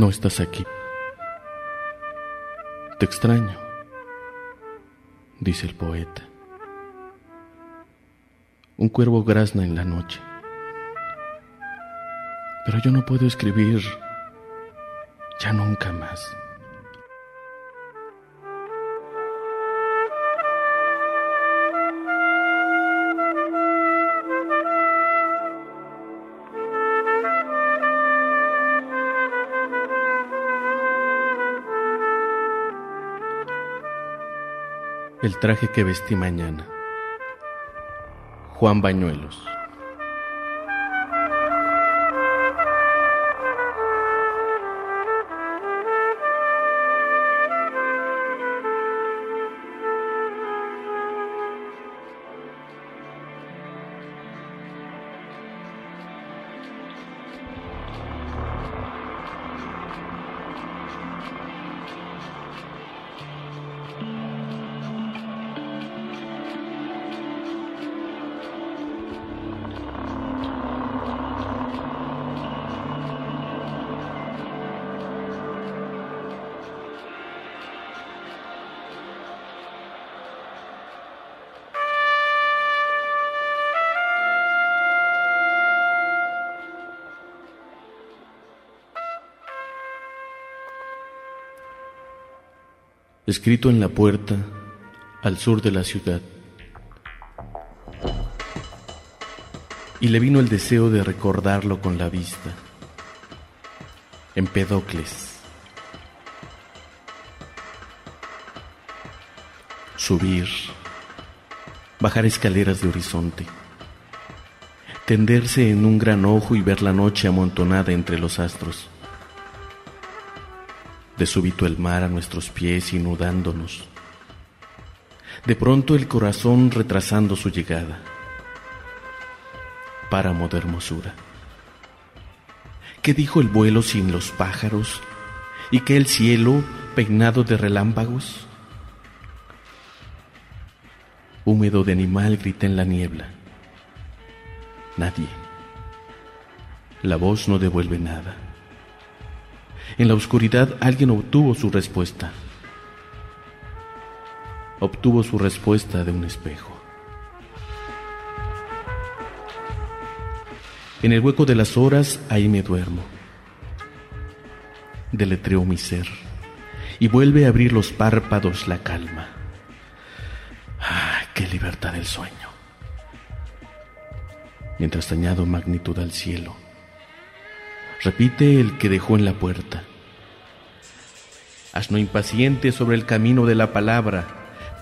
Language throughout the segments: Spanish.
No estás aquí. Te extraño, dice el poeta. Un cuervo grazna en la noche. Pero yo no puedo escribir ya nunca más. El traje que vestí mañana. Juan Bañuelos. Escrito en la puerta al sur de la ciudad. Y le vino el deseo de recordarlo con la vista. Empedocles. Subir. Bajar escaleras de horizonte. Tenderse en un gran ojo y ver la noche amontonada entre los astros de súbito el mar a nuestros pies inundándonos. De pronto el corazón retrasando su llegada. Páramo de hermosura. ¿Qué dijo el vuelo sin los pájaros? ¿Y qué el cielo peinado de relámpagos? Húmedo de animal grita en la niebla. Nadie. La voz no devuelve nada. En la oscuridad alguien obtuvo su respuesta. Obtuvo su respuesta de un espejo. En el hueco de las horas ahí me duermo. Deletreo mi ser y vuelve a abrir los párpados la calma. ¡Ah, qué libertad del sueño! Mientras añado magnitud al cielo repite el que dejó en la puerta. Asno impaciente sobre el camino de la palabra,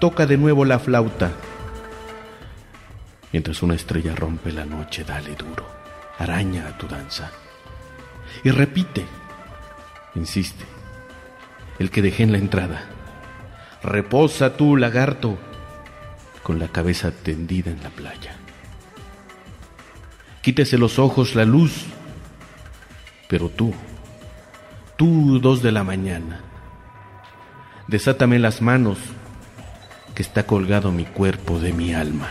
toca de nuevo la flauta. Mientras una estrella rompe la noche, dale duro, araña a tu danza. Y repite, insiste, el que dejé en la entrada. Reposa tú, lagarto, con la cabeza tendida en la playa. Quítese los ojos la luz pero tú, tú dos de la mañana, desátame las manos, que está colgado mi cuerpo de mi alma.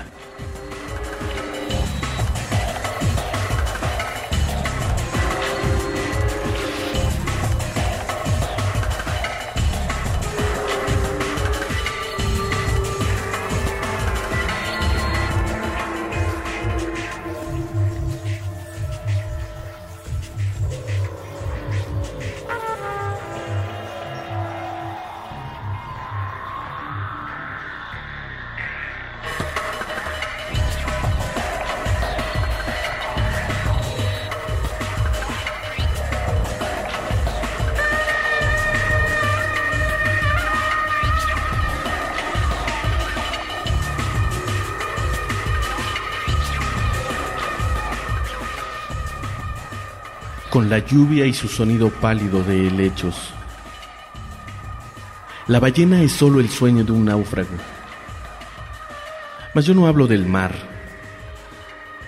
La lluvia y su sonido pálido de helechos. La ballena es solo el sueño de un náufrago. Mas yo no hablo del mar.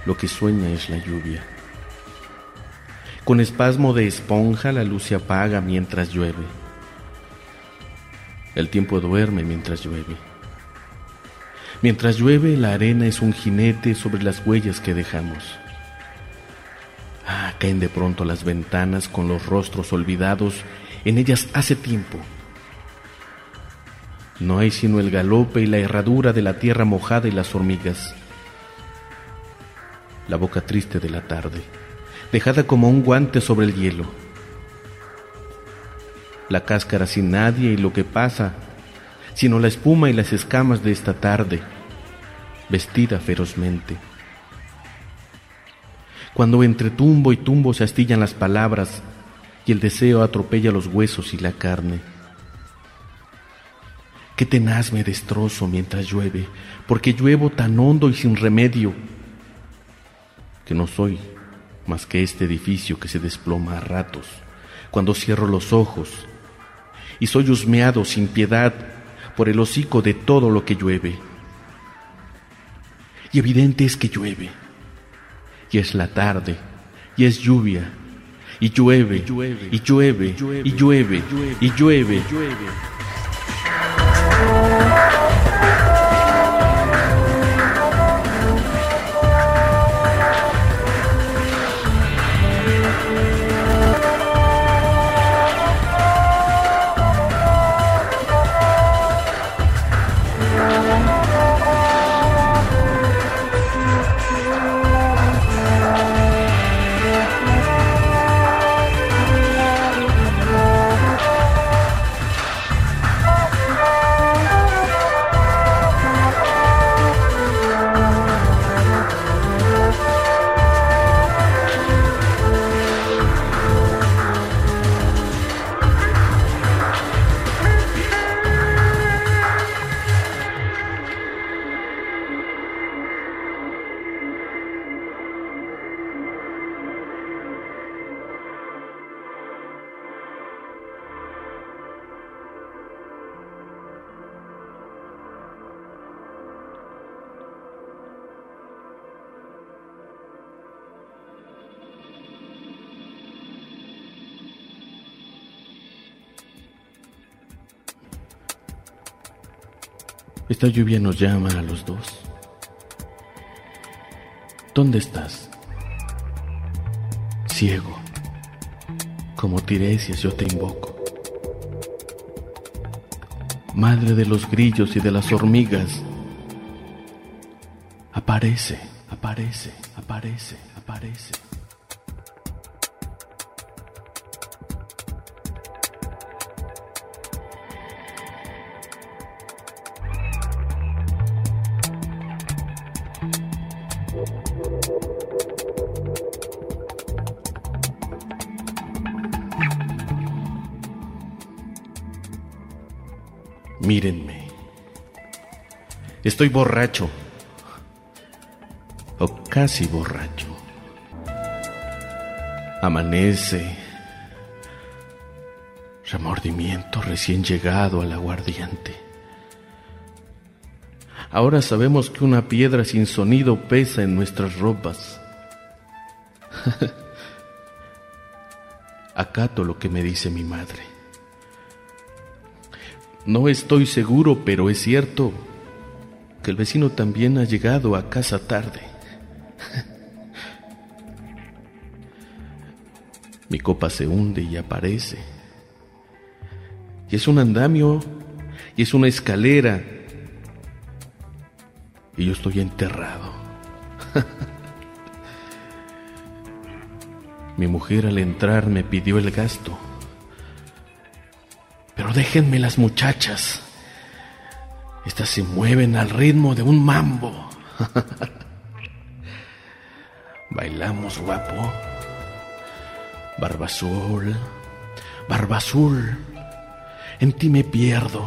Lo que sueña es la lluvia. Con espasmo de esponja la luz se apaga mientras llueve. El tiempo duerme mientras llueve. Mientras llueve la arena es un jinete sobre las huellas que dejamos. Caen de pronto las ventanas con los rostros olvidados en ellas hace tiempo. No hay sino el galope y la herradura de la tierra mojada y las hormigas. La boca triste de la tarde, dejada como un guante sobre el hielo. La cáscara sin nadie y lo que pasa, sino la espuma y las escamas de esta tarde, vestida ferozmente. Cuando entre tumbo y tumbo se astillan las palabras y el deseo atropella los huesos y la carne. Qué tenaz me destrozo mientras llueve, porque lluevo tan hondo y sin remedio, que no soy más que este edificio que se desploma a ratos, cuando cierro los ojos, y soy husmeado sin piedad por el hocico de todo lo que llueve. Y evidente es que llueve, y es la tarde, y es lluvia, y llueve, y llueve, y llueve, y llueve, y llueve. Esta lluvia nos llama a los dos. ¿Dónde estás? Ciego, como Tiresias yo te invoco. Madre de los grillos y de las hormigas, aparece, aparece, aparece, aparece. Estoy borracho. O casi borracho. Amanece. Remordimiento recién llegado al aguardiente. Ahora sabemos que una piedra sin sonido pesa en nuestras ropas. Acato lo que me dice mi madre. No estoy seguro, pero es cierto el vecino también ha llegado a casa tarde. Mi copa se hunde y aparece. Y es un andamio, y es una escalera, y yo estoy enterrado. Mi mujer al entrar me pidió el gasto. Pero déjenme las muchachas. Estas se mueven al ritmo de un mambo. Bailamos guapo. Barba azul, barba azul. En ti me pierdo.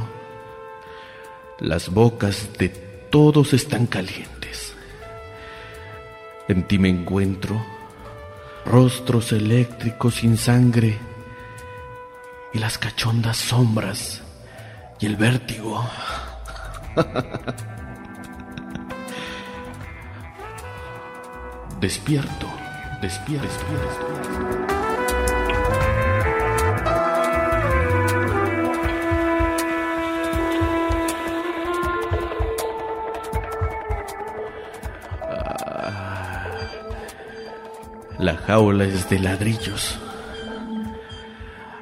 Las bocas de todos están calientes. En ti me encuentro, rostros eléctricos sin sangre y las cachondas sombras y el vértigo. despierto, despierto, despierto. La jaula es de ladrillos.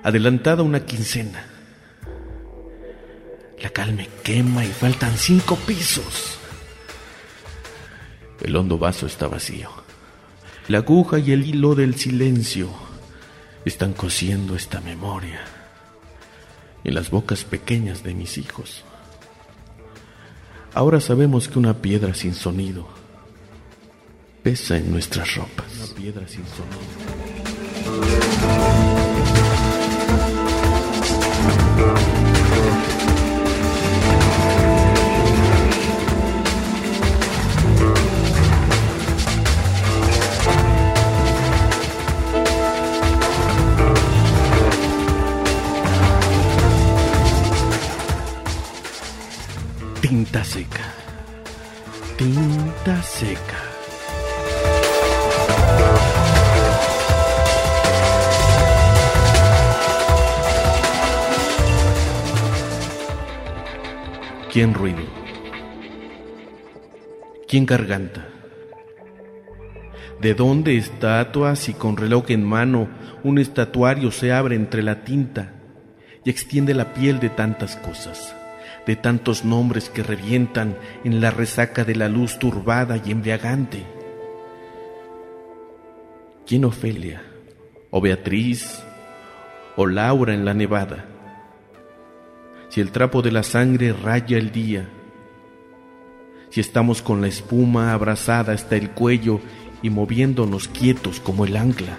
Adelantada una quincena. Me quema y faltan cinco pisos. El hondo vaso está vacío. La aguja y el hilo del silencio están cosiendo esta memoria en las bocas pequeñas de mis hijos. Ahora sabemos que una piedra sin sonido pesa en nuestras ropas. Una piedra sin sonido. ¿Quién garganta? ¿De dónde estatuas y con reloj en mano un estatuario se abre entre la tinta y extiende la piel de tantas cosas? de tantos nombres que revientan en la resaca de la luz turbada y embriagante. ¿Quién Ofelia? ¿O Beatriz? ¿O Laura en la nevada? Si el trapo de la sangre raya el día, si estamos con la espuma abrazada hasta el cuello y moviéndonos quietos como el ancla.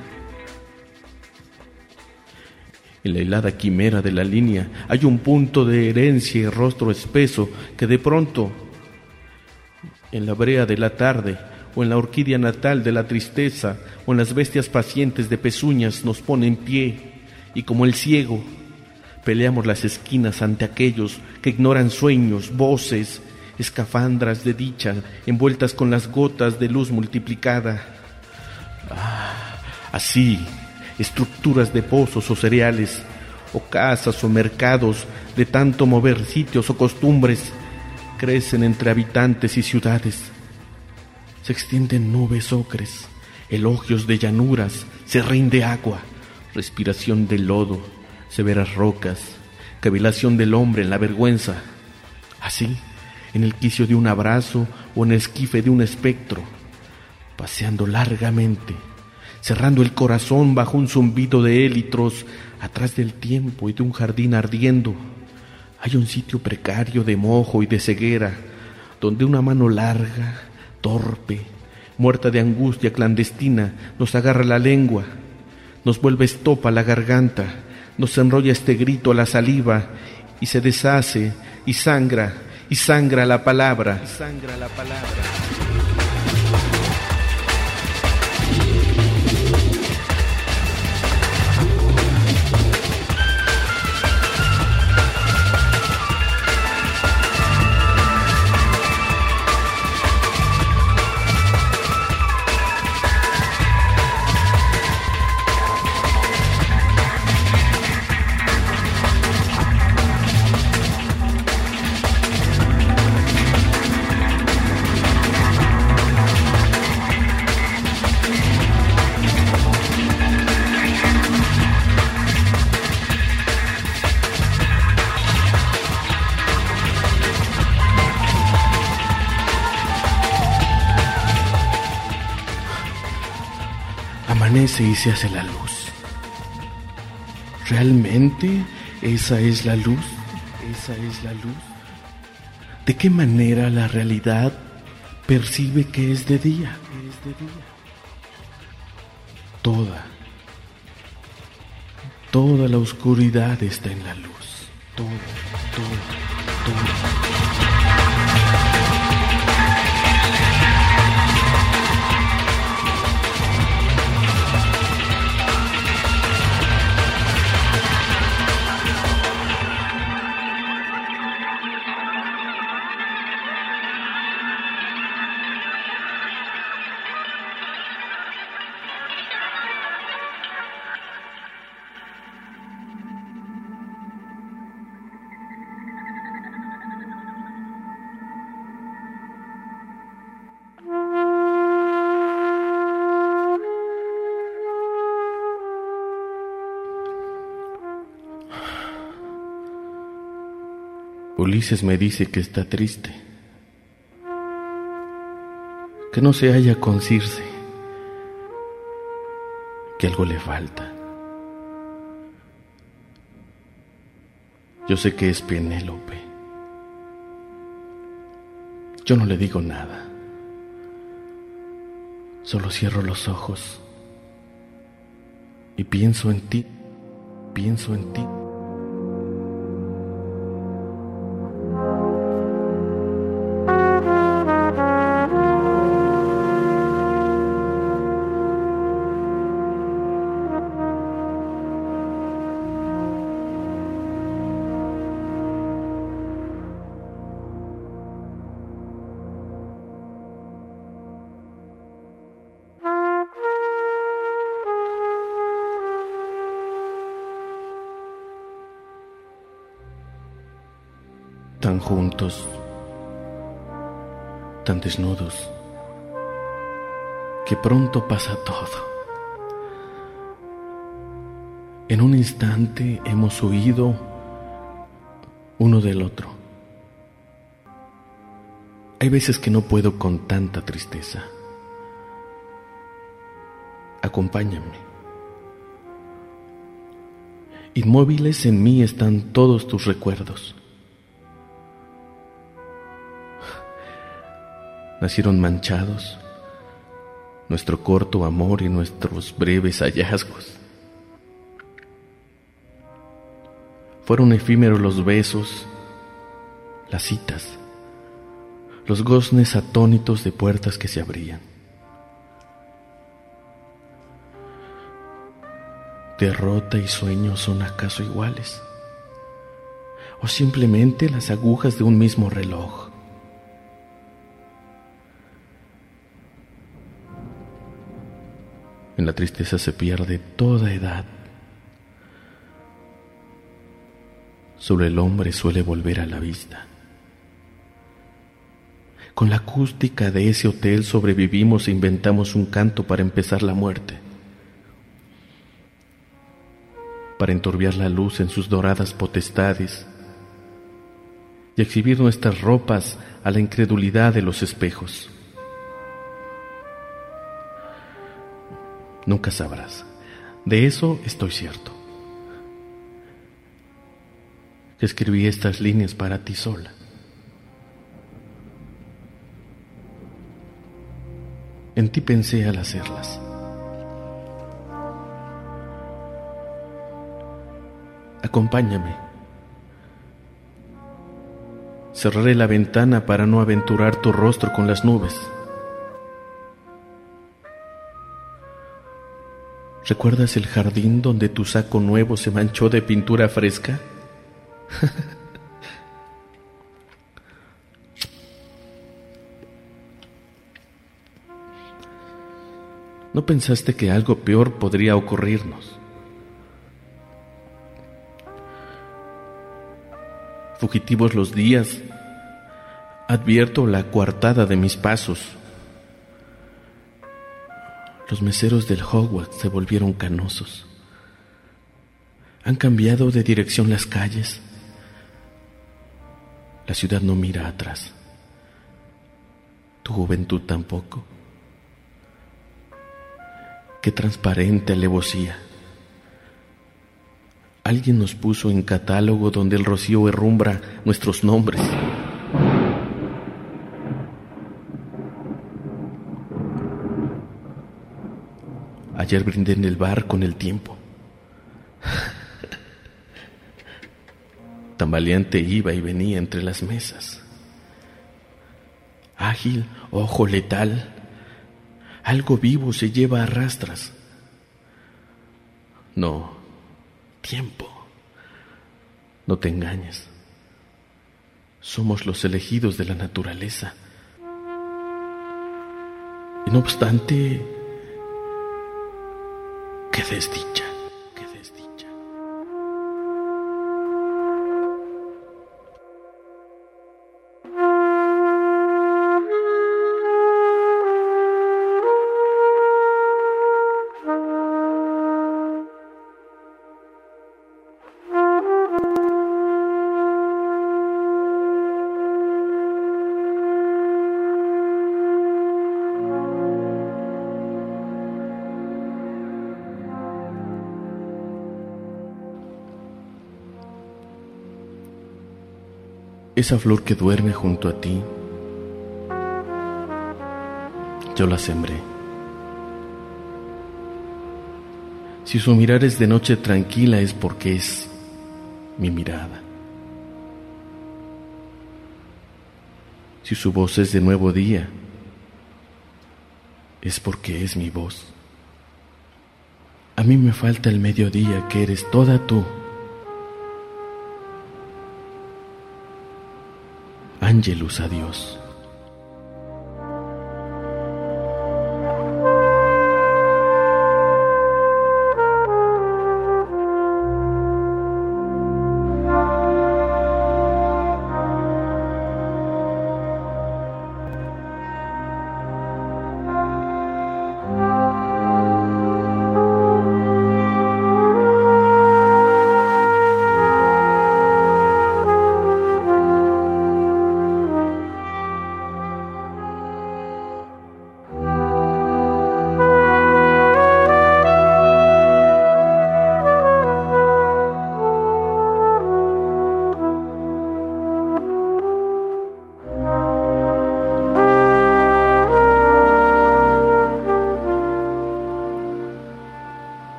En la helada quimera de la línea hay un punto de herencia y rostro espeso que de pronto, en la brea de la tarde, o en la orquídea natal de la tristeza, o en las bestias pacientes de pezuñas, nos pone en pie, y como el ciego, peleamos las esquinas ante aquellos que ignoran sueños, voces, escafandras de dicha, envueltas con las gotas de luz multiplicada. Ah, así estructuras de pozos o cereales, o casas o mercados, de tanto mover sitios o costumbres, crecen entre habitantes y ciudades. Se extienden nubes ocres, elogios de llanuras, se rinde agua, respiración de lodo, severas rocas, cavilación del hombre en la vergüenza. Así, en el quicio de un abrazo o en el esquife de un espectro, paseando largamente cerrando el corazón bajo un zumbido de élitros, atrás del tiempo y de un jardín ardiendo. Hay un sitio precario de mojo y de ceguera, donde una mano larga, torpe, muerta de angustia clandestina, nos agarra la lengua, nos vuelve estopa la garganta, nos enrolla este grito a la saliva y se deshace y sangra y sangra la palabra. Y se hace la luz. ¿Realmente esa es la luz? ¿Esa es la luz? ¿De qué manera la realidad percibe que es de día? Es de día. Toda, toda la oscuridad está en la luz. Todo, todo, todo. Ulises me dice que está triste, que no se halla con Circe, que algo le falta. Yo sé que es Penélope. Yo no le digo nada. Solo cierro los ojos y pienso en ti, pienso en ti. Tan juntos, tan desnudos, que pronto pasa todo. En un instante hemos huido uno del otro. Hay veces que no puedo con tanta tristeza. Acompáñame. Inmóviles en mí están todos tus recuerdos. Nacieron manchados, nuestro corto amor y nuestros breves hallazgos. Fueron efímeros los besos, las citas, los goznes atónitos de puertas que se abrían. Derrota y sueño son acaso iguales, o simplemente las agujas de un mismo reloj. La tristeza se pierde toda edad. Sobre el hombre suele volver a la vista. Con la acústica de ese hotel sobrevivimos e inventamos un canto para empezar la muerte, para enturbiar la luz en sus doradas potestades y exhibir nuestras ropas a la incredulidad de los espejos. Nunca sabrás. De eso estoy cierto. Escribí estas líneas para ti sola. En ti pensé al hacerlas. Acompáñame. Cerraré la ventana para no aventurar tu rostro con las nubes. ¿Recuerdas el jardín donde tu saco nuevo se manchó de pintura fresca? ¿No pensaste que algo peor podría ocurrirnos? Fugitivos los días, advierto la coartada de mis pasos. Los meseros del Hogwarts se volvieron canosos. Han cambiado de dirección las calles. La ciudad no mira atrás. Tu juventud tampoco. Qué transparente alevosía. Alguien nos puso en catálogo donde el rocío herrumbra nuestros nombres. Ayer brindé en el bar con el tiempo. Tan valiente iba y venía entre las mesas. Ágil, ojo letal, algo vivo se lleva a rastras. No, tiempo. No te engañes. Somos los elegidos de la naturaleza. Y no obstante, Qué desdicha, Esa flor que duerme junto a ti, yo la sembré. Si su mirar es de noche tranquila es porque es mi mirada. Si su voz es de nuevo día, es porque es mi voz. A mí me falta el mediodía que eres toda tú. Ángelus a Dios.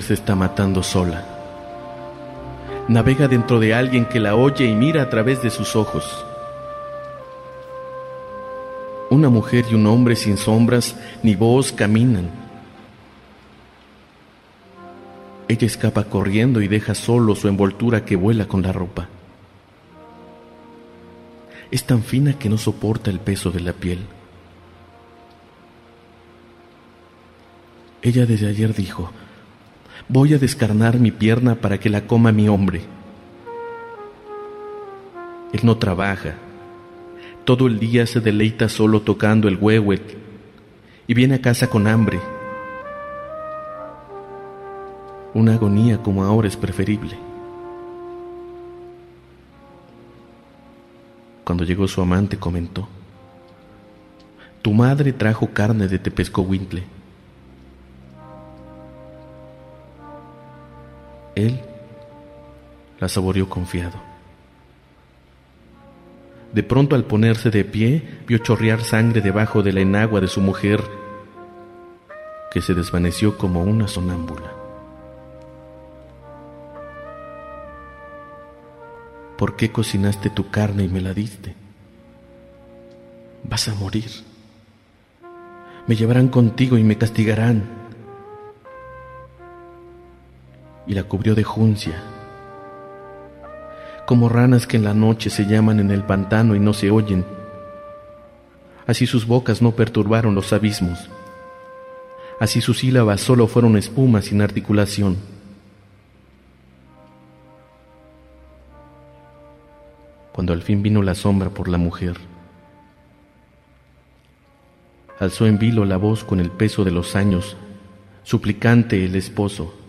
Se está matando sola. Navega dentro de alguien que la oye y mira a través de sus ojos. Una mujer y un hombre sin sombras ni voz caminan. Ella escapa corriendo y deja solo su envoltura que vuela con la ropa. Es tan fina que no soporta el peso de la piel. Ella desde ayer dijo, voy a descarnar mi pierna para que la coma mi hombre. Él no trabaja. Todo el día se deleita solo tocando el huehuet y viene a casa con hambre. Una agonía como ahora es preferible. Cuando llegó su amante comentó, tu madre trajo carne de Tepescohuintle. Él la saboreó confiado. De pronto al ponerse de pie, vio chorrear sangre debajo de la enagua de su mujer, que se desvaneció como una sonámbula. ¿Por qué cocinaste tu carne y me la diste? Vas a morir. Me llevarán contigo y me castigarán y la cubrió de juncia, como ranas que en la noche se llaman en el pantano y no se oyen. Así sus bocas no perturbaron los abismos, así sus sílabas solo fueron espuma sin articulación. Cuando al fin vino la sombra por la mujer, alzó en vilo la voz con el peso de los años, suplicante el esposo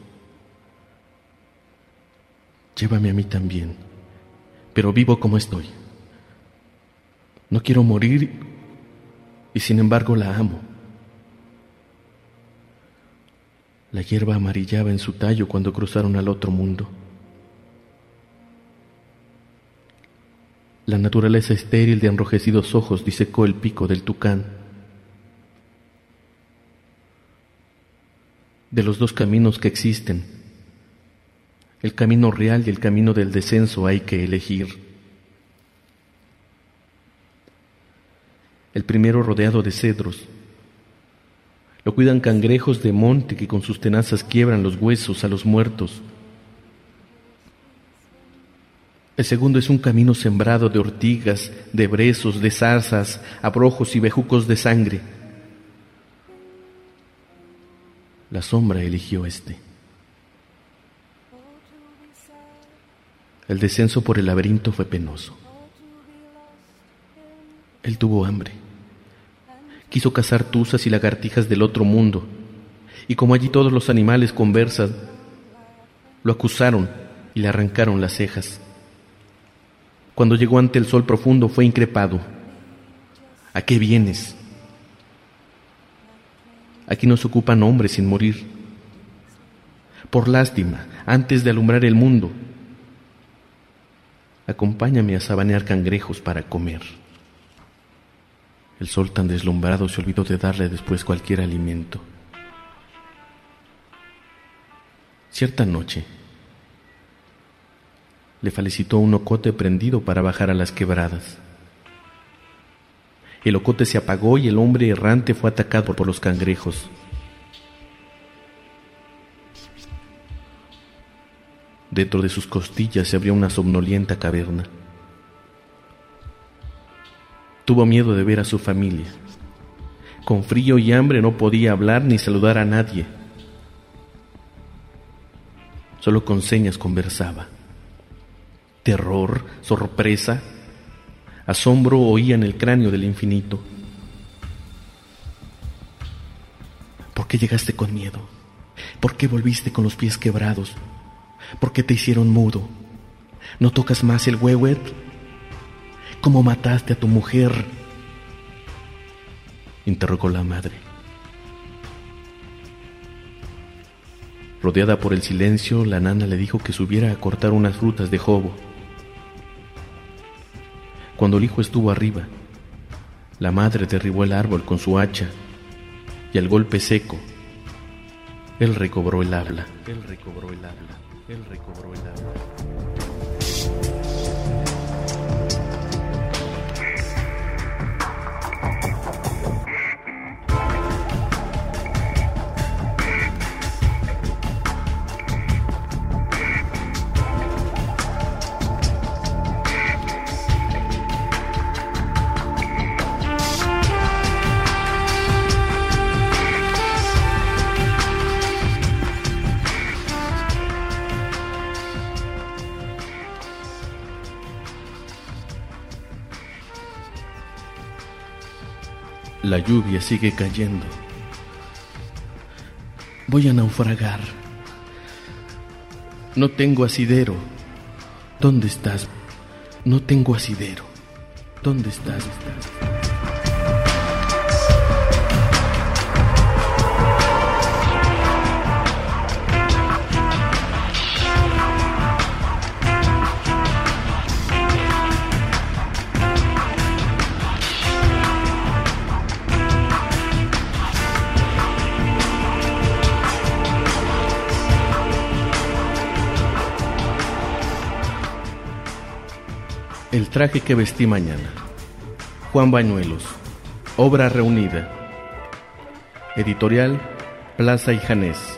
llévame a mí también, pero vivo como estoy. No quiero morir y sin embargo la amo. La hierba amarillaba en su tallo cuando cruzaron al otro mundo. La naturaleza estéril de enrojecidos ojos disecó el pico del tucán. De los dos caminos que existen, el camino real y el camino del descenso hay que elegir. El primero rodeado de cedros. Lo cuidan cangrejos de monte que con sus tenazas quiebran los huesos a los muertos. El segundo es un camino sembrado de ortigas, de brezos, de zarzas, abrojos y bejucos de sangre. La sombra eligió este. El descenso por el laberinto fue penoso. Él tuvo hambre. Quiso cazar tuzas y lagartijas del otro mundo, y como allí todos los animales conversan, lo acusaron y le arrancaron las cejas. Cuando llegó ante el sol profundo fue increpado. ¿A qué vienes? Aquí nos ocupan hombres sin morir. Por lástima, antes de alumbrar el mundo, Acompáñame a sabanear cangrejos para comer. El sol tan deslumbrado se olvidó de darle después cualquier alimento. Cierta noche le felicitó un ocote prendido para bajar a las quebradas. El ocote se apagó y el hombre errante fue atacado por los cangrejos. Dentro de sus costillas se abrió una somnolienta caverna. Tuvo miedo de ver a su familia. Con frío y hambre no podía hablar ni saludar a nadie. Solo con señas conversaba. Terror, sorpresa, asombro oía en el cráneo del infinito. ¿Por qué llegaste con miedo? ¿Por qué volviste con los pies quebrados? ¿Por qué te hicieron mudo? ¿No tocas más el huehuet? ¿Cómo mataste a tu mujer? interrogó la madre. Rodeada por el silencio, la nana le dijo que subiera a cortar unas frutas de jobo. Cuando el hijo estuvo arriba, la madre derribó el árbol con su hacha y al golpe seco, él recobró el habla. Él recobró el habla. Él recobró el habla. La lluvia sigue cayendo. Voy a naufragar. No tengo asidero. ¿Dónde estás? No tengo asidero. ¿Dónde estás? El traje que vestí mañana. Juan Bañuelos. Obra reunida. Editorial Plaza y Janés.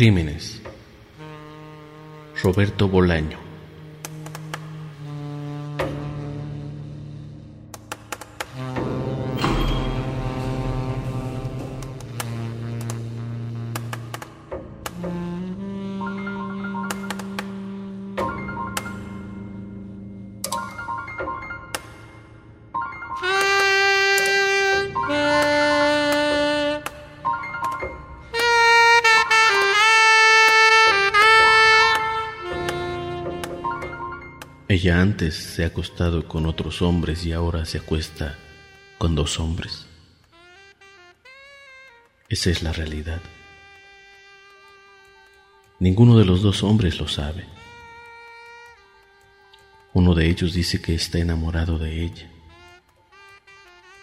Crímenes. Roberto Bolaño. Ella antes se ha acostado con otros hombres y ahora se acuesta con dos hombres. Esa es la realidad. Ninguno de los dos hombres lo sabe. Uno de ellos dice que está enamorado de ella.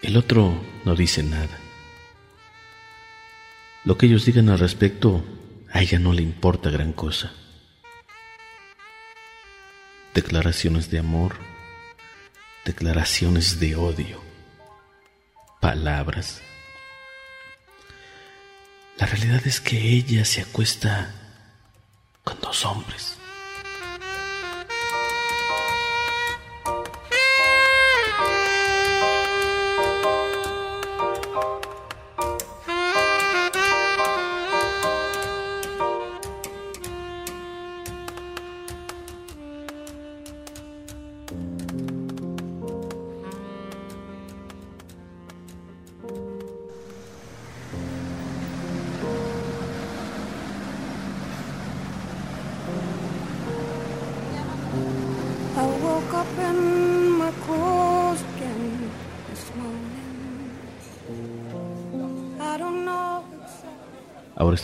El otro no dice nada. Lo que ellos digan al respecto, a ella no le importa gran cosa. Declaraciones de amor, declaraciones de odio, palabras. La realidad es que ella se acuesta con dos hombres.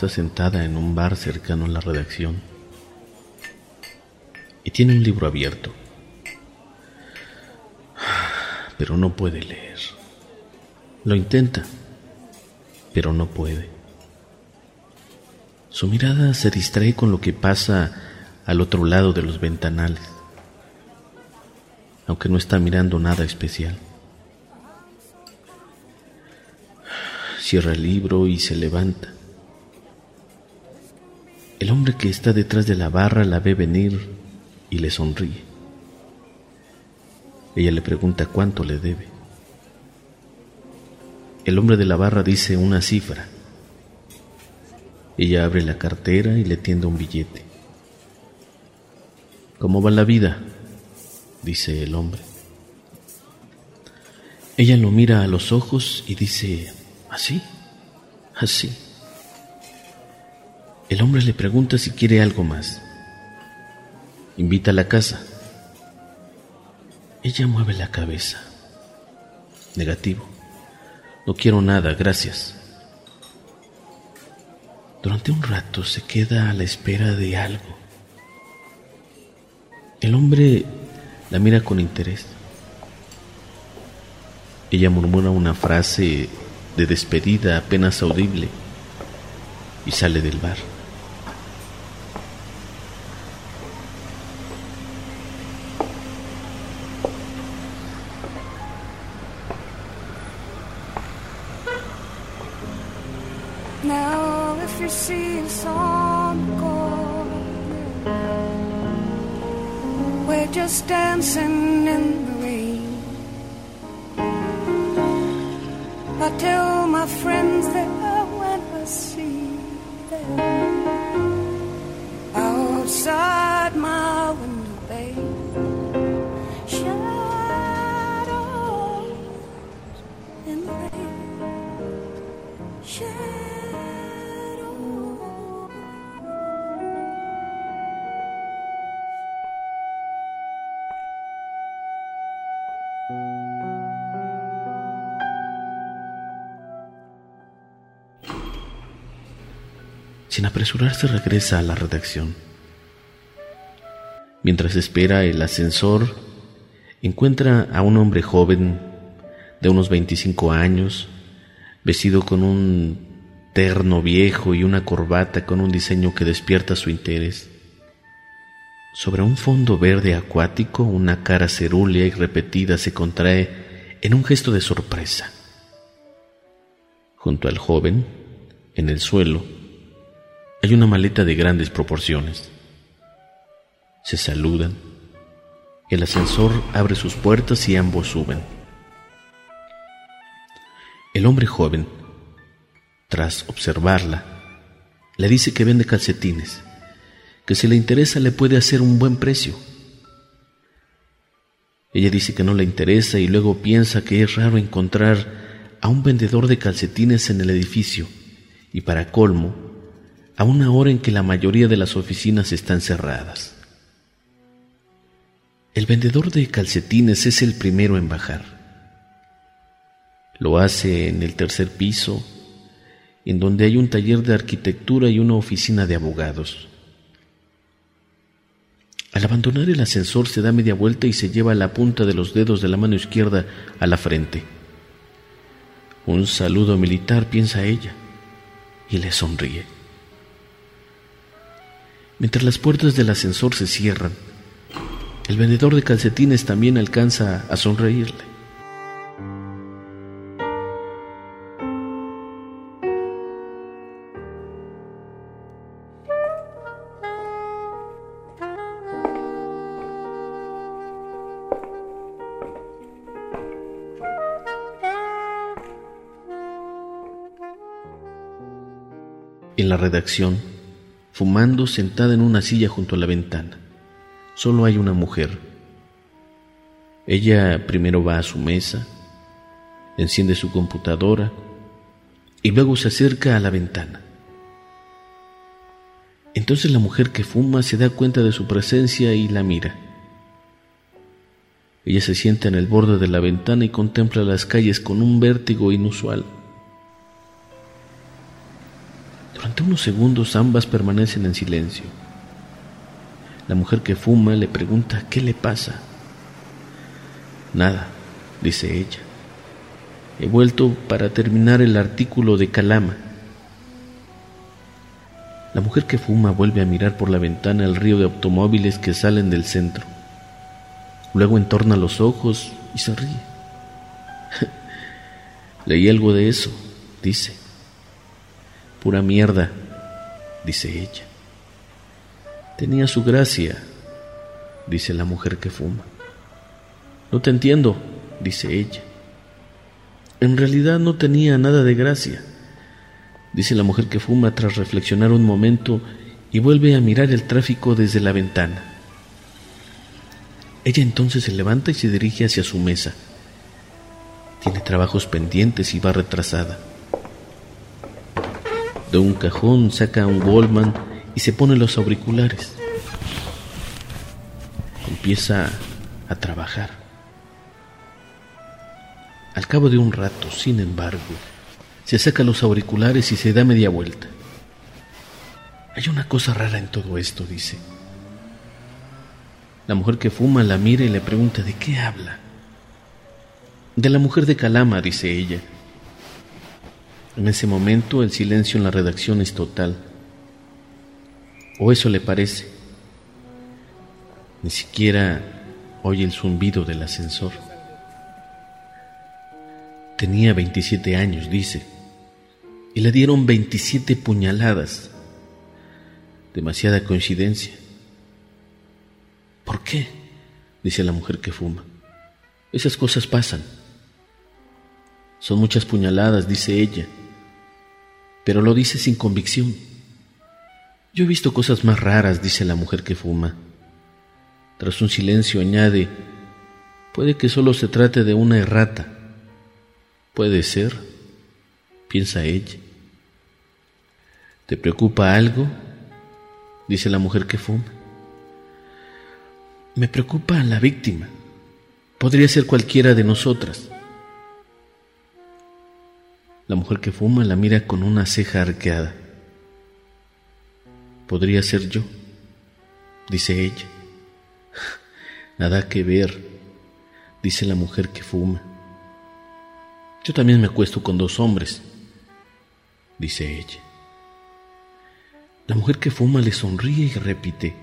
Sentada en un bar cercano a la redacción y tiene un libro abierto, pero no puede leer. Lo intenta, pero no puede. Su mirada se distrae con lo que pasa al otro lado de los ventanales, aunque no está mirando nada especial. Cierra el libro y se levanta. El hombre que está detrás de la barra la ve venir y le sonríe. Ella le pregunta cuánto le debe. El hombre de la barra dice una cifra. Ella abre la cartera y le tiende un billete. ¿Cómo va la vida? dice el hombre. Ella lo mira a los ojos y dice, así, así. El hombre le pregunta si quiere algo más. Invita a la casa. Ella mueve la cabeza. Negativo. No quiero nada, gracias. Durante un rato se queda a la espera de algo. El hombre la mira con interés. Ella murmura una frase de despedida apenas audible y sale del bar. Apresurarse regresa a la redacción. Mientras espera el ascensor, encuentra a un hombre joven de unos 25 años, vestido con un terno viejo y una corbata con un diseño que despierta su interés. Sobre un fondo verde acuático, una cara cerúlea y repetida se contrae en un gesto de sorpresa. Junto al joven, en el suelo, hay una maleta de grandes proporciones. Se saludan. El ascensor abre sus puertas y ambos suben. El hombre joven, tras observarla, le dice que vende calcetines, que si le interesa le puede hacer un buen precio. Ella dice que no le interesa y luego piensa que es raro encontrar a un vendedor de calcetines en el edificio y para colmo, a una hora en que la mayoría de las oficinas están cerradas. El vendedor de calcetines es el primero en bajar. Lo hace en el tercer piso, en donde hay un taller de arquitectura y una oficina de abogados. Al abandonar el ascensor se da media vuelta y se lleva la punta de los dedos de la mano izquierda a la frente. Un saludo militar, piensa ella, y le sonríe. Mientras las puertas del ascensor se cierran, El vendedor de calcetines también alcanza a sonreírle. En la redacción, fumando sentada en una silla junto a la ventana, solo hay una mujer. Ella primero va a su mesa, enciende su computadora y luego se acerca a la ventana. Entonces la mujer que fuma se da cuenta de su presencia y la mira. Ella se sienta en el borde de la ventana y contempla las calles con un vértigo inusual. Durante unos segundos ambas permanecen en silencio. La mujer que fuma le pregunta qué le pasa. Nada, dice ella. He vuelto para terminar el artículo de Calama. La mujer que fuma vuelve a mirar por la ventana el río de automóviles que salen del centro. Luego entorna los ojos y se ríe. Leí algo de eso, dice. Pura mierda, dice ella. Tenía su gracia, dice la mujer que fuma. No te entiendo, dice ella. En realidad no tenía nada de gracia, dice la mujer que fuma tras reflexionar un momento y vuelve a mirar el tráfico desde la ventana. Ella entonces se levanta y se dirige hacia su mesa. Tiene trabajos pendientes y va retrasada. De un cajón saca un Goldman y se pone los auriculares. Empieza a trabajar. Al cabo de un rato, sin embargo, se saca los auriculares y se da media vuelta. Hay una cosa rara en todo esto, dice. La mujer que fuma la mira y le pregunta de qué habla. De la mujer de Calama, dice ella. En ese momento el silencio en la redacción es total. O eso le parece. Ni siquiera oye el zumbido del ascensor. Tenía 27 años, dice, y le dieron 27 puñaladas. Demasiada coincidencia. ¿Por qué? dice la mujer que fuma. Esas cosas pasan. Son muchas puñaladas, dice ella pero lo dice sin convicción. Yo he visto cosas más raras, dice la mujer que fuma. Tras un silencio añade, puede que solo se trate de una errata. Puede ser, piensa ella. ¿Te preocupa algo? dice la mujer que fuma. Me preocupa la víctima. Podría ser cualquiera de nosotras. La mujer que fuma la mira con una ceja arqueada. Podría ser yo, dice ella. Nada que ver, dice la mujer que fuma. Yo también me acuesto con dos hombres, dice ella. La mujer que fuma le sonríe y repite,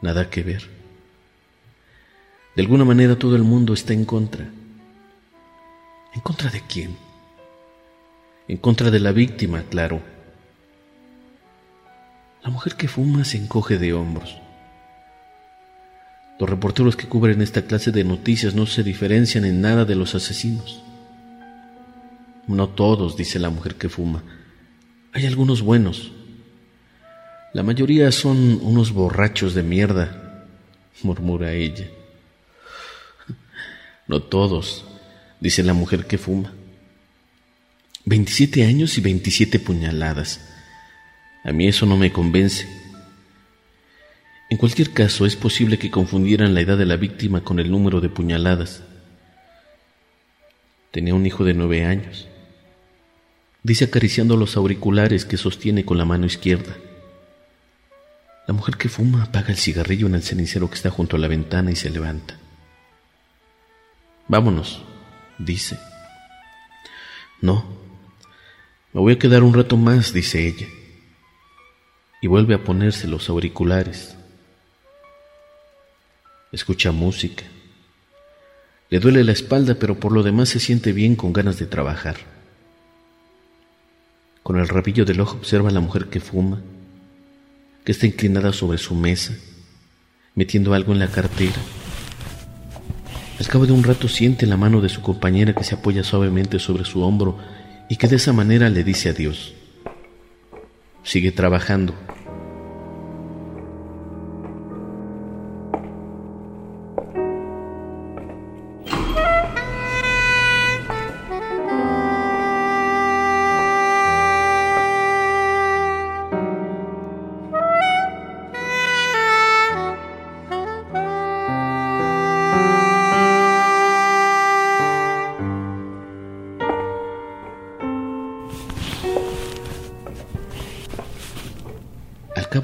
nada que ver. De alguna manera todo el mundo está en contra. ¿En contra de quién? En contra de la víctima, claro. La mujer que fuma se encoge de hombros. Los reporteros que cubren esta clase de noticias no se diferencian en nada de los asesinos. No todos, dice la mujer que fuma. Hay algunos buenos. La mayoría son unos borrachos de mierda, murmura ella. No todos, dice la mujer que fuma. 27 años y 27 puñaladas. A mí eso no me convence. En cualquier caso, es posible que confundieran la edad de la víctima con el número de puñaladas. Tenía un hijo de nueve años. Dice acariciando los auriculares que sostiene con la mano izquierda. La mujer que fuma apaga el cigarrillo en el cenicero que está junto a la ventana y se levanta. Vámonos, dice. No, me voy a quedar un rato más, dice ella, y vuelve a ponerse los auriculares. Escucha música. Le duele la espalda, pero por lo demás se siente bien con ganas de trabajar. Con el rabillo del ojo observa a la mujer que fuma, que está inclinada sobre su mesa, metiendo algo en la cartera. Al cabo de un rato siente la mano de su compañera que se apoya suavemente sobre su hombro y que de esa manera le dice adiós. Sigue trabajando.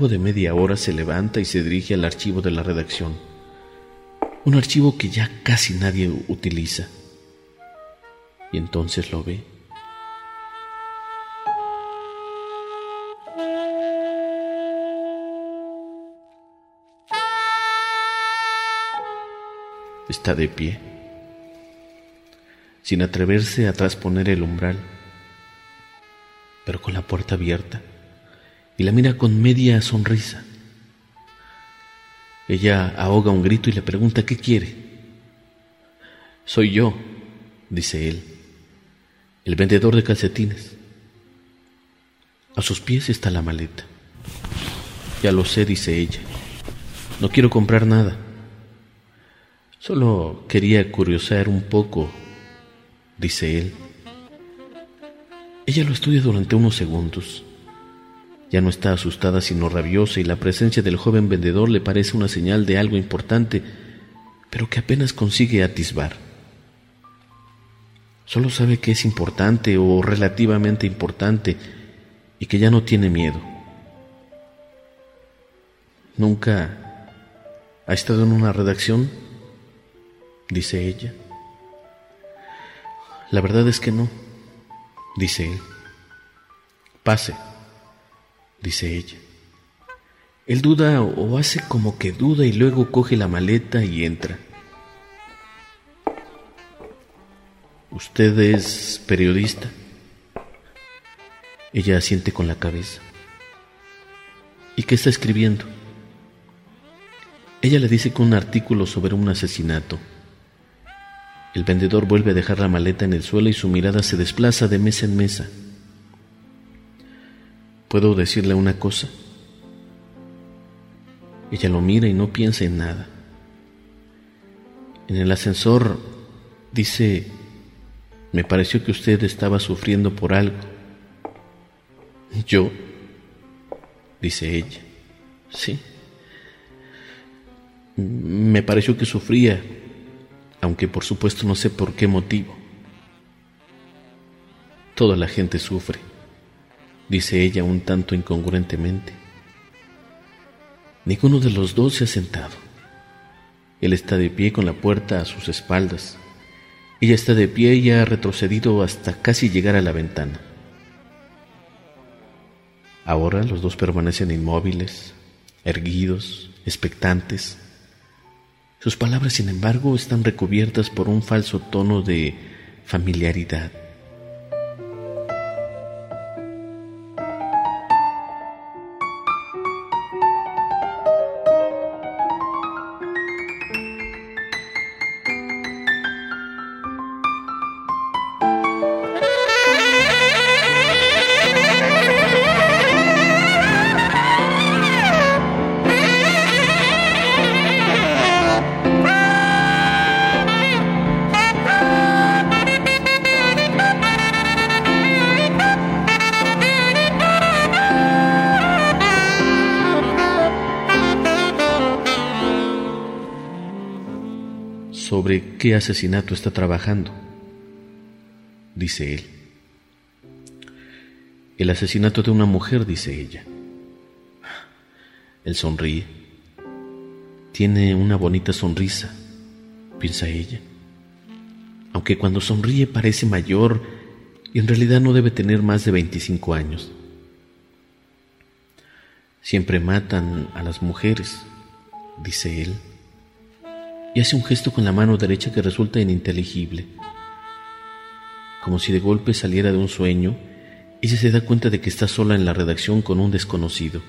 De media hora se levanta y se dirige al archivo de la redacción. Un archivo que ya casi nadie utiliza. Y entonces lo ve. Está de pie, sin atreverse a trasponer el umbral, pero con la puerta abierta y la mira con media sonrisa. Ella ahoga un grito y le pregunta qué quiere. Soy yo, dice él, el vendedor de calcetines. A sus pies está la maleta. Ya lo sé, dice ella. No quiero comprar nada. Solo quería curiosear un poco, dice él. Ella lo estudia durante unos segundos. Ya no está asustada sino rabiosa y la presencia del joven vendedor le parece una señal de algo importante, pero que apenas consigue atisbar. Solo sabe que es importante o relativamente importante y que ya no tiene miedo. ¿Nunca ha estado en una redacción? dice ella. La verdad es que no, dice él. Pase dice ella. Él duda o hace como que duda y luego coge la maleta y entra. ¿Usted es periodista? Ella asiente con la cabeza. ¿Y qué está escribiendo? Ella le dice que un artículo sobre un asesinato. El vendedor vuelve a dejar la maleta en el suelo y su mirada se desplaza de mesa en mesa. ¿Puedo decirle una cosa? Ella lo mira y no piensa en nada. En el ascensor dice, me pareció que usted estaba sufriendo por algo. Yo, dice ella, sí. Me pareció que sufría, aunque por supuesto no sé por qué motivo. Toda la gente sufre dice ella un tanto incongruentemente. Ninguno de los dos se ha sentado. Él está de pie con la puerta a sus espaldas. Ella está de pie y ha retrocedido hasta casi llegar a la ventana. Ahora los dos permanecen inmóviles, erguidos, expectantes. Sus palabras, sin embargo, están recubiertas por un falso tono de familiaridad. Qué asesinato está trabajando, dice él. El asesinato de una mujer, dice ella. Él sonríe. Tiene una bonita sonrisa, piensa ella. Aunque cuando sonríe parece mayor y en realidad no debe tener más de 25 años. Siempre matan a las mujeres, dice él. Y hace un gesto con la mano derecha que resulta ininteligible. Como si de golpe saliera de un sueño, ella se da cuenta de que está sola en la redacción con un desconocido,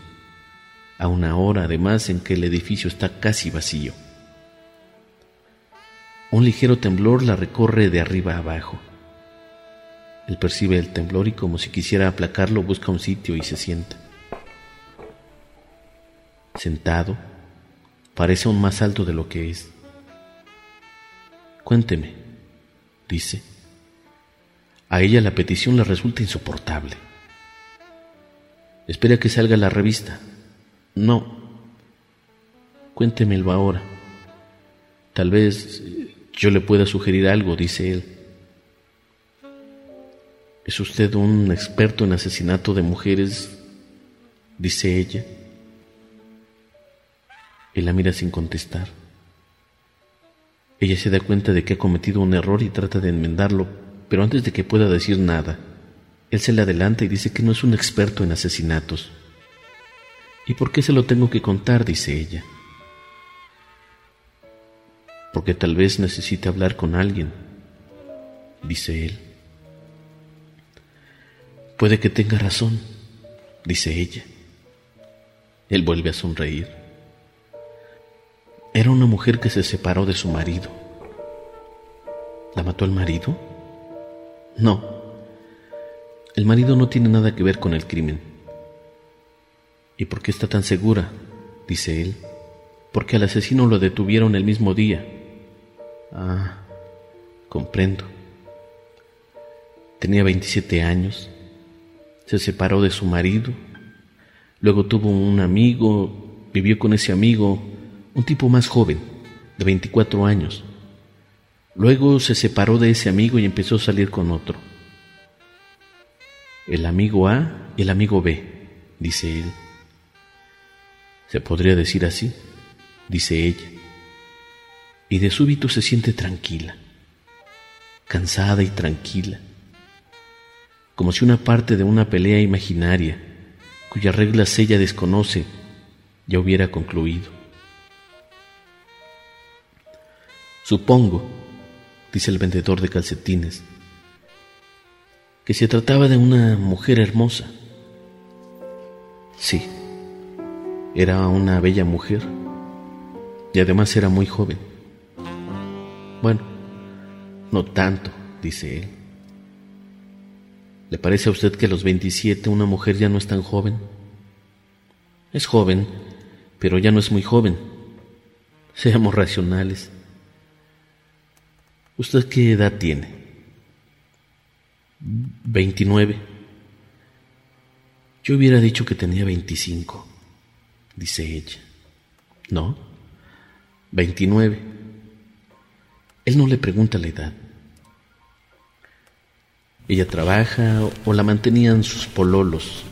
a una hora además en que el edificio está casi vacío. Un ligero temblor la recorre de arriba abajo. Él percibe el temblor y como si quisiera aplacarlo busca un sitio y se sienta. Sentado, parece aún más alto de lo que es. Cuénteme, dice. A ella la petición le resulta insoportable. Espera que salga la revista. No. Cuéntemelo ahora. Tal vez yo le pueda sugerir algo, dice él. ¿Es usted un experto en asesinato de mujeres? dice ella. Él la mira sin contestar. Ella se da cuenta de que ha cometido un error y trata de enmendarlo, pero antes de que pueda decir nada, él se le adelanta y dice que no es un experto en asesinatos. ¿Y por qué se lo tengo que contar? dice ella porque tal vez necesite hablar con alguien, dice él. Puede que tenga razón, dice ella. Él vuelve a sonreír. Era una mujer que se separó de su marido. ¿La mató el marido? No. El marido no tiene nada que ver con el crimen. ¿Y por qué está tan segura? dice él. Porque al asesino lo detuvieron el mismo día Ah, comprendo. Tenía 27 años, se separó de su marido, luego tuvo un amigo, vivió con ese amigo, un tipo más joven, de 24 años. Luego se separó de ese amigo y empezó a salir con otro. El amigo A y el amigo B, dice él. Se podría decir así, dice ella y de súbito se siente tranquila, cansada y tranquila, como si una parte de una pelea imaginaria, cuyas reglas ella desconoce, ya hubiera concluido. Supongo, dice el vendedor de calcetines, que se trataba de una mujer hermosa. Sí, era una bella mujer y además era muy joven. Bueno, no tanto, dice él. ¿Le parece a usted que a los 27 una mujer ya no es tan joven? Es joven, pero ya no es muy joven. Seamos racionales. ¿Usted qué edad tiene? 29. Yo hubiera dicho que tenía 25, dice ella. ¿No? 29. Él no le pregunta la edad. Ella trabaja o la mantenían sus pololos.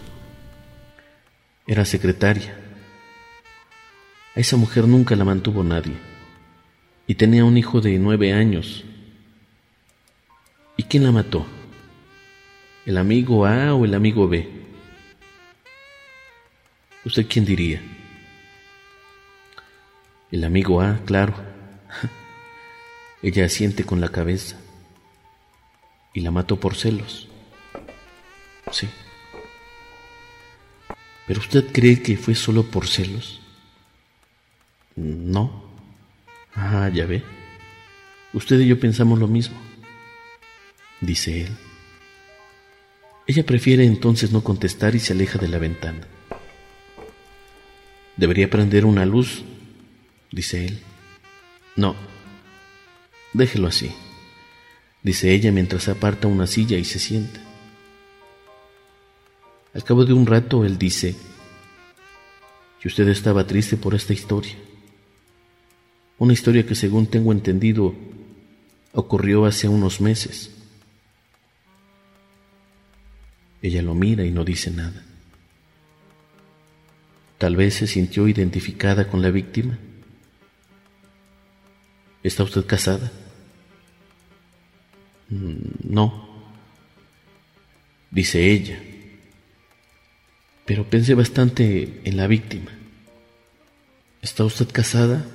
Era secretaria. A esa mujer nunca la mantuvo nadie. Y tenía un hijo de nueve años. ¿Y quién la mató? ¿El amigo A o el amigo B? ¿Usted quién diría? El amigo A, claro. Ella asiente con la cabeza. ¿Y la mató por celos? Sí. ¿Pero usted cree que fue solo por celos? No. Ah, ya ve. Usted y yo pensamos lo mismo, dice él. Ella prefiere entonces no contestar y se aleja de la ventana. Debería prender una luz, dice él. No, Déjelo así, dice ella mientras aparta una silla y se sienta. Al cabo de un rato él dice, que usted estaba triste por esta historia. Una historia que según tengo entendido ocurrió hace unos meses. Ella lo mira y no dice nada. Tal vez se sintió identificada con la víctima. ¿Está usted casada? Mm, no, dice ella. Pero pensé bastante en la víctima. ¿Está usted casada?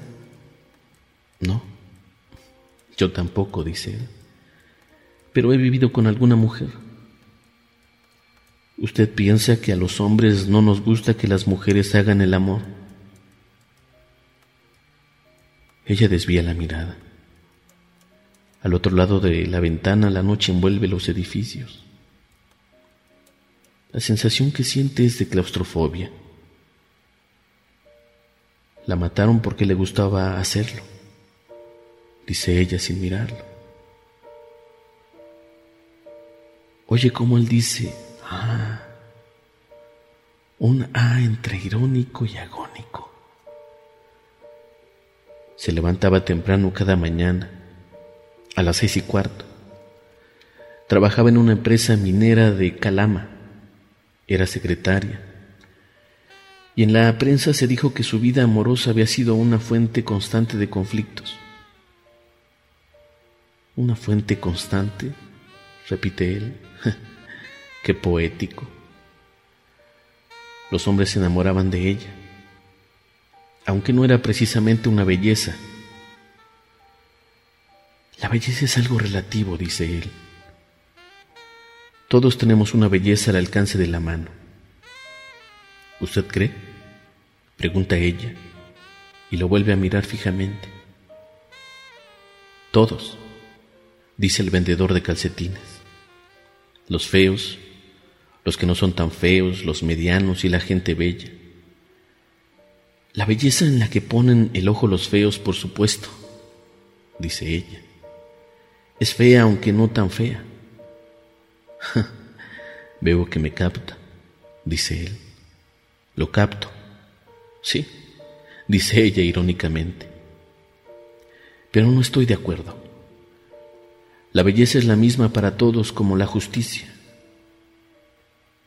No. Yo tampoco, dice él. Pero he vivido con alguna mujer. ¿Usted piensa que a los hombres no nos gusta que las mujeres hagan el amor? Ella desvía la mirada. Al otro lado de la ventana la noche envuelve los edificios. La sensación que siente es de claustrofobia. La mataron porque le gustaba hacerlo, dice ella sin mirarlo. Oye cómo él dice, ah, un A entre irónico y agónico. Se levantaba temprano cada mañana, a las seis y cuarto. Trabajaba en una empresa minera de Calama. Era secretaria. Y en la prensa se dijo que su vida amorosa había sido una fuente constante de conflictos. Una fuente constante, repite él. Qué poético. Los hombres se enamoraban de ella aunque no era precisamente una belleza. La belleza es algo relativo, dice él. Todos tenemos una belleza al alcance de la mano. ¿Usted cree? Pregunta ella y lo vuelve a mirar fijamente. Todos, dice el vendedor de calcetines. Los feos, los que no son tan feos, los medianos y la gente bella. La belleza en la que ponen el ojo los feos, por supuesto, dice ella. Es fea aunque no tan fea. Veo que me capta, dice él. Lo capto. Sí, dice ella irónicamente. Pero no estoy de acuerdo. La belleza es la misma para todos como la justicia.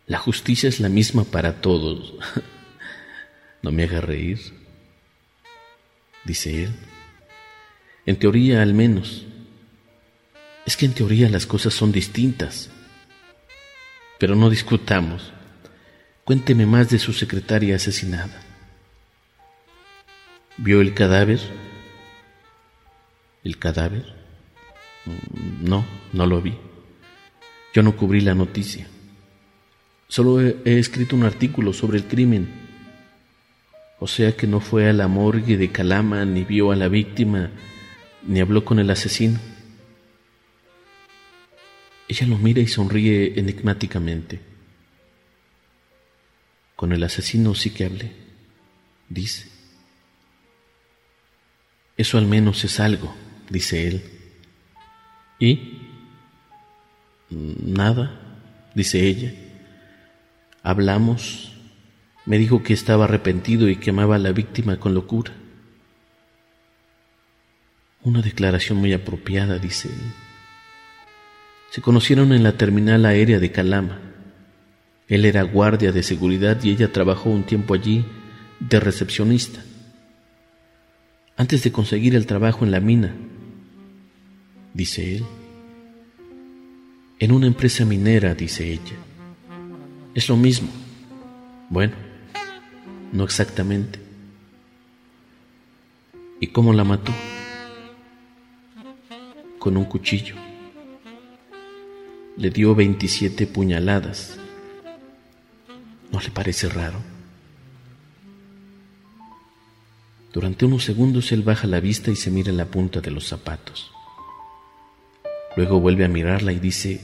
La justicia es la misma para todos. No me haga reír, dice él. En teoría al menos. Es que en teoría las cosas son distintas. Pero no discutamos. Cuénteme más de su secretaria asesinada. ¿Vio el cadáver? ¿El cadáver? Mm, no, no lo vi. Yo no cubrí la noticia. Solo he, escrito un artículo sobre el crimen o sea que no fue a la morgue de Calama, ni vio a la víctima, ni habló con el asesino. Ella lo mira y sonríe enigmáticamente. Con el asesino sí que hablé, dice. Eso al menos es algo, dice él. ¿Y? Nada, dice ella. Hablamos me dijo que estaba arrepentido y que amaba a la víctima con locura. Una declaración muy apropiada, dice él. Se conocieron en la terminal aérea de Calama. Él era guardia de seguridad y ella trabajó un tiempo allí de recepcionista. Antes de conseguir el trabajo en la mina, dice él. En una empresa minera, dice ella. Es lo mismo. Bueno, no exactamente. ¿Y cómo la mató? Con un cuchillo. Le dio 27 puñaladas. ¿No le parece raro? Durante unos segundos él baja la vista y se mira en la punta de los zapatos. Luego vuelve a mirarla y dice,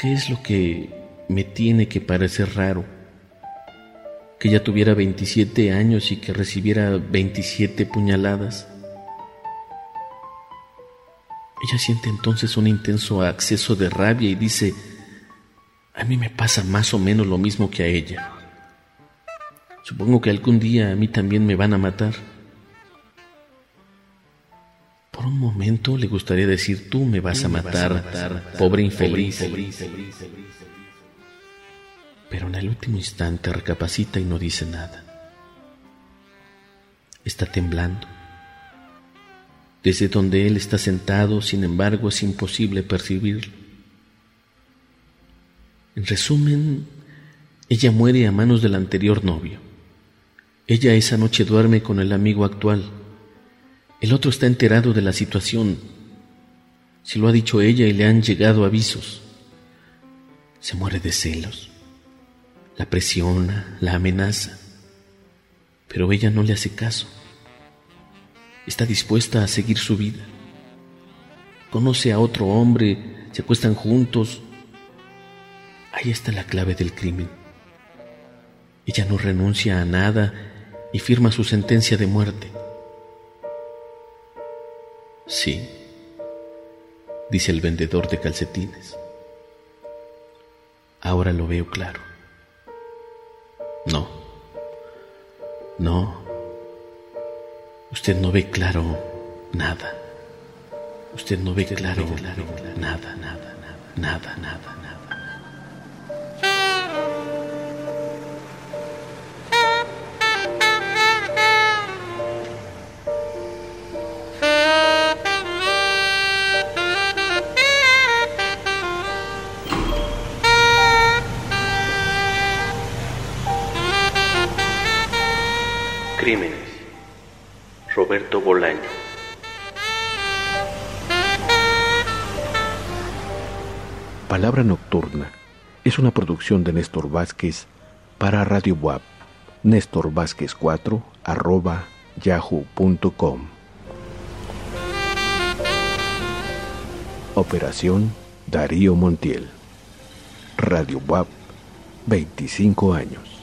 ¿qué es lo que me tiene que parecer raro? que ella tuviera 27 años y que recibiera 27 puñaladas. Ella siente entonces un intenso acceso de rabia y dice, a mí me pasa más o menos lo mismo que a ella. Supongo que algún día a mí también me van a matar. Por un momento le gustaría decir, tú me vas a matar, pobre infeliz pero en el último instante recapacita y no dice nada. Está temblando. Desde donde él está sentado, sin embargo, es imposible percibirlo. En resumen, ella muere a manos del anterior novio. Ella esa noche duerme con el amigo actual El otro está enterado de la situación. Si lo ha dicho ella y le han llegado avisos. Se muere de celos. La presiona, la amenaza. Pero ella no le hace caso. Está dispuesta a seguir su vida. Conoce a otro hombre, se acuestan juntos. Ahí está la clave del crimen. Ella no renuncia a nada y firma su sentencia de muerte. Sí, dice el vendedor de calcetines. Ahora lo veo claro. No, no, usted no ve claro nada. Usted no ve claro, claro, nada, nada, nada, nada, nada. Roberto Bolaño. Palabra Nocturna es una producción de Néstor Vázquez para Radio Web. Néstor Vázquez 4 arroba yahoo.com. Operación Darío Montiel. Radio WAP, 25 años.